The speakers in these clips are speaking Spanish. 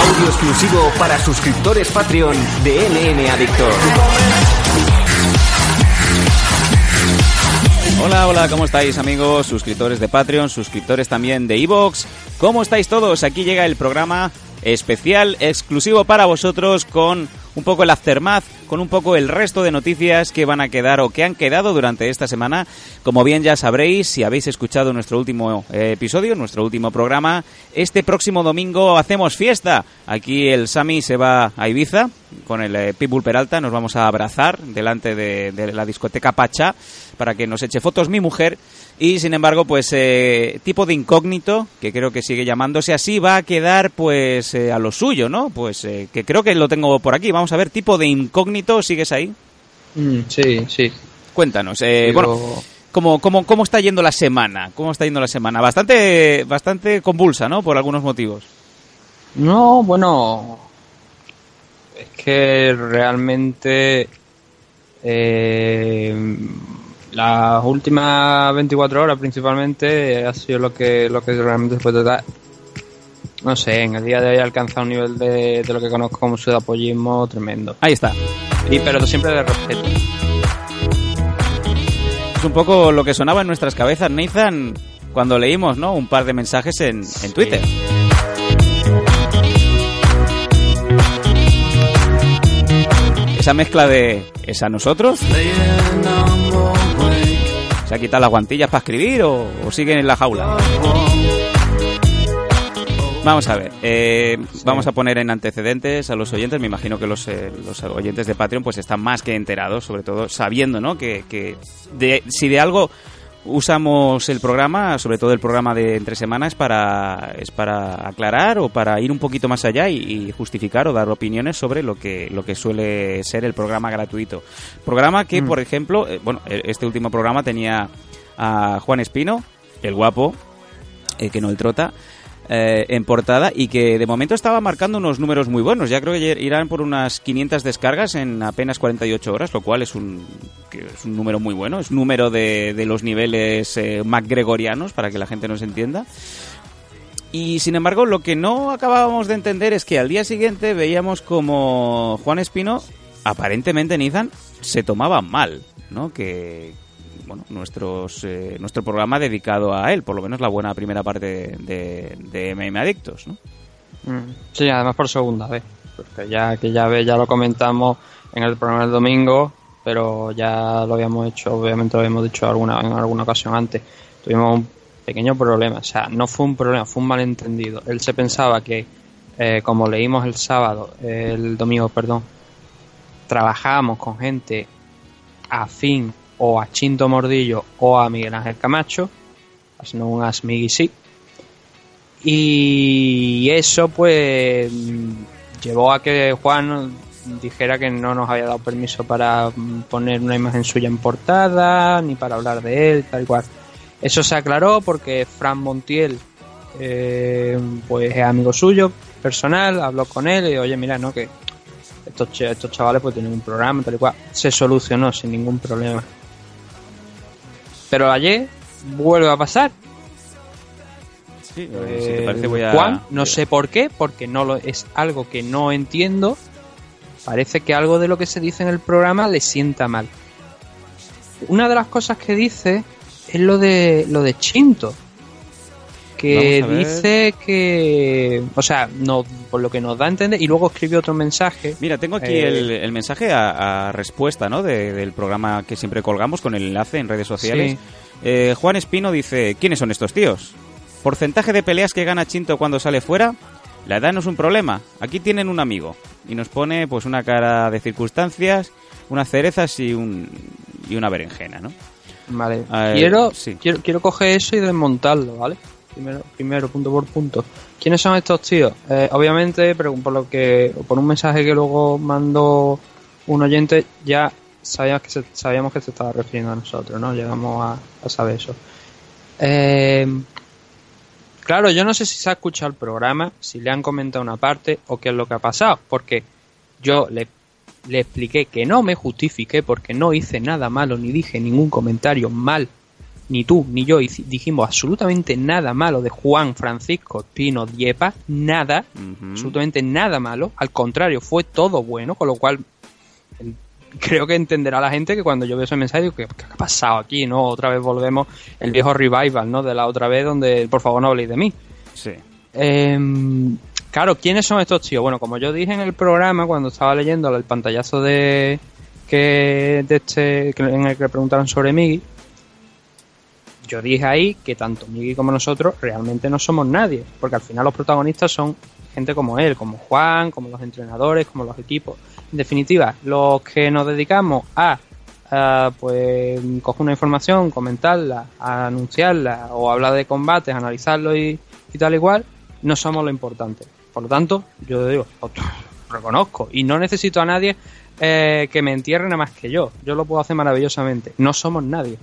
Audio exclusivo para suscriptores Patreon de MM Adictos. Hola, hola, ¿cómo estáis amigos? Suscriptores de Patreon, suscriptores también de Evox. ¿Cómo estáis todos? Aquí llega el programa especial, exclusivo para vosotros, con un poco el aftermath, con un poco el resto de noticias que van a quedar o que han quedado durante esta semana. Como bien ya sabréis, si habéis escuchado nuestro último eh, episodio, nuestro último programa, este próximo domingo hacemos fiesta. Aquí el Sami se va a Ibiza con el eh, Pitbull Peralta, nos vamos a abrazar delante de, de la discoteca Pacha para que nos eche fotos mi mujer y sin embargo pues eh, tipo de incógnito que creo que sigue llamándose. Así va a quedar pues eh, a lo suyo no pues eh, que creo que lo tengo por aquí. Vamos a ver tipo de incógnito sigues ahí Mm, sí, sí. cuéntanos eh, Digo- bueno ¿cómo, cómo, cómo está yendo la semana cómo está yendo la semana bastante bastante convulsa no por algunos motivos. No, bueno. Es que realmente. eh, las últimas 24 horas principalmente ha sido lo que, lo que realmente se puede tratar. No sé, en el día de hoy he alcanzado un nivel de, de lo que conozco como sudapollismo tremendo. ahí está Y, pero siempre de respeto. es un poco lo que sonaba en nuestras cabezas Nathan cuando leímos no un par de mensajes en, en Twitter esa mezcla de ¿es a nosotros? ¿Se ha quitado las guantillas para escribir o, o siguen en la jaula? Vamos a ver, eh, vamos a poner en antecedentes a los oyentes. Me imagino que los, eh, los oyentes de Patreon pues están más que enterados, sobre todo sabiendo, ¿no? Que, que de- si de algo usamos el programa, sobre todo el programa de entre semanas, para es para aclarar o para ir un poquito más allá y, y justificar o dar opiniones sobre lo que lo que suele ser el programa gratuito. Programa que, por ejemplo, eh, bueno, eh, este último programa tenía a Juan Espino, el guapo, eh, que no el trota, eh, en portada y que de momento estaba marcando unos números muy buenos. Ya creo que irán por unas 500 descargas en apenas 48 horas, lo cual es un, que es un número muy bueno. Es número de, de los niveles eh, MacGregorianos, para que la gente nos entienda. Y sin embargo, lo que no acabábamos de entender es que al día siguiente veíamos como Juan Espino, aparentemente Nizan, se tomaba mal, ¿no? Que, bueno, nuestros, eh, nuestro programa dedicado a él, por lo menos la buena primera parte de, de MM Adictos, ¿no? Mm, Sí, además por segunda vez. Porque ya que ya ve, ya lo comentamos en el programa del domingo, pero ya lo habíamos hecho, obviamente lo habíamos dicho alguna, en alguna ocasión antes. Tuvimos un pequeño problema, o sea, no fue un problema, fue un malentendido. Él se pensaba que, eh, como leímos el sábado, el domingo, perdón, trabajábamos con gente afín o a Chinto Mordillo o a Miguel Ángel Camacho, no un Asmigui sí. Y eso pues llevó a que Juan dijera que no nos había dado permiso para poner una imagen suya en portada, ni para hablar de él, tal cual. Eso se aclaró porque Fran Montiel, eh, pues es amigo suyo, personal, habló con él y oye, mira, no, que estos, estos chavales pues tienen un programa, tal y cual. Se solucionó sin ningún problema. Pero ayer vuelve a pasar. Sí, eh, si te parece voy a... Juan, no sé por qué, porque no lo, es algo que no entiendo. Parece que algo de lo que se dice en el programa le sienta mal. Una de las cosas que dice es lo de lo de Chinto. Que dice que. O sea, no, por lo que nos da a entender. Y luego escribe otro mensaje. Mira, tengo aquí Eh, el, el mensaje a, a respuesta ¿no? de- del programa que siempre colgamos con el enlace en redes sociales. Sí. Eh, Juan Espino dice, ¿quiénes son estos tíos? Porcentaje de peleas que gana Chinto cuando sale fuera. La edad no es un problema. Aquí tienen un amigo. Y nos pone pues una cara de circunstancias, unas cerezas y, un, y una berenjena, ¿no? Vale. Ver, quiero, sí. quiero, quiero coger eso y desmontarlo, ¿vale? Primero, primero, punto por punto. ¿Quiénes son estos tíos? Eh, obviamente, pero por lo que, por un mensaje que luego mandó un oyente, ya sabíamos que se, sabíamos que se estaba refiriendo a nosotros, ¿no? Llegamos a, saber eso. Eh, claro, yo no sé si se ha escuchado el programa, si le han comentado una parte o qué es lo que ha pasado, porque yo le le expliqué que no me justifiqué porque no hice nada malo ni dije ningún comentario mal. Ni tú ni yo dijimos absolutamente nada malo de Juan Francisco Pino Diepa, nada, absolutamente nada malo. Al contrario, fue todo bueno, con lo cual creo que entenderá la gente que cuando yo veo ese mensaje digo, ¿qué, ha pasado aquí? no Otra vez volvemos el viejo revival, ¿no? De la otra vez donde, por favor, no habléis de mí. Sí. Em, claro, ¿quiénes son estos tíos? Bueno, como yo dije en el programa cuando estaba leyendo el pantallazo de que de este en el que preguntaron sobre Migi, yo dije ahí que tanto Migi como nosotros realmente no somos nadie, porque al final los protagonistas son gente como él, como Juan, como los entrenadores, como los equipos. En definitiva, los que nos dedicamos a, pues coger una información, comentarla, a anunciarla o hablar de combates, analizarlo y, tal igual, no somos lo importante. Por lo tanto, yo digo, reconozco y no necesito a nadie eh, que me entierre nada más que yo. Yo lo puedo hacer maravillosamente. No somos nadie.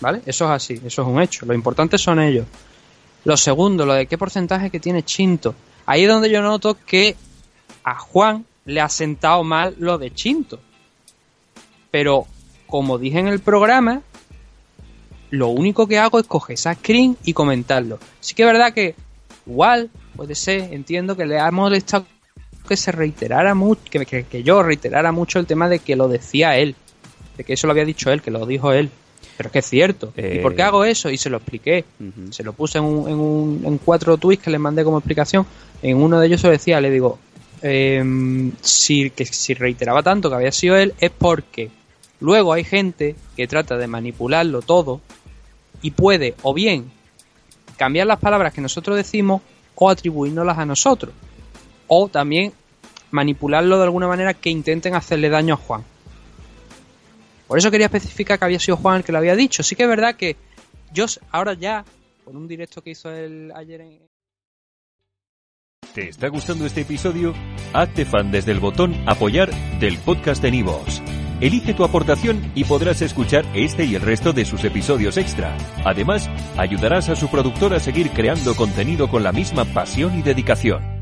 ¿Vale? Eso es así, eso es un hecho. Lo importante son ellos. Lo segundo, lo de qué porcentaje que tiene Chinto. Ahí es donde yo noto que a Juan le ha sentado mal lo de Chinto. Pero, como dije en el programa, lo único que hago es coger esa screen y comentarlo. Sí que es verdad que igual, puede ser, entiendo que le ha molestado que se reiterara mucho, que, que yo reiterara mucho el tema de que lo decía él, de que eso lo había dicho él, que lo dijo él. Pero es que es cierto. ¿Y por qué eh, hago eso? Y se lo expliqué. Se lo puse en, un, en, un, en cuatro tweets que le mandé como explicación. En uno de ellos se decía, le digo, eh, si, que si reiteraba tanto que había sido él, es porque luego hay gente que trata de manipularlo todo y puede o bien cambiar las palabras que nosotros decimos o atribuírnoslas a nosotros. O también manipularlo de alguna manera que intenten hacerle daño a Juan. Por eso quería especificar que había sido Juan el que lo había dicho. Sí que es verdad que yo ahora ya, con un directo que hizo él ayer en... ¿Te está gustando este episodio? Hazte fan desde el botón apoyar del podcast de Nivos. Elige tu aportación y podrás escuchar este y el resto de sus episodios extra. Además, ayudarás a su productor a seguir creando contenido con la misma pasión y dedicación.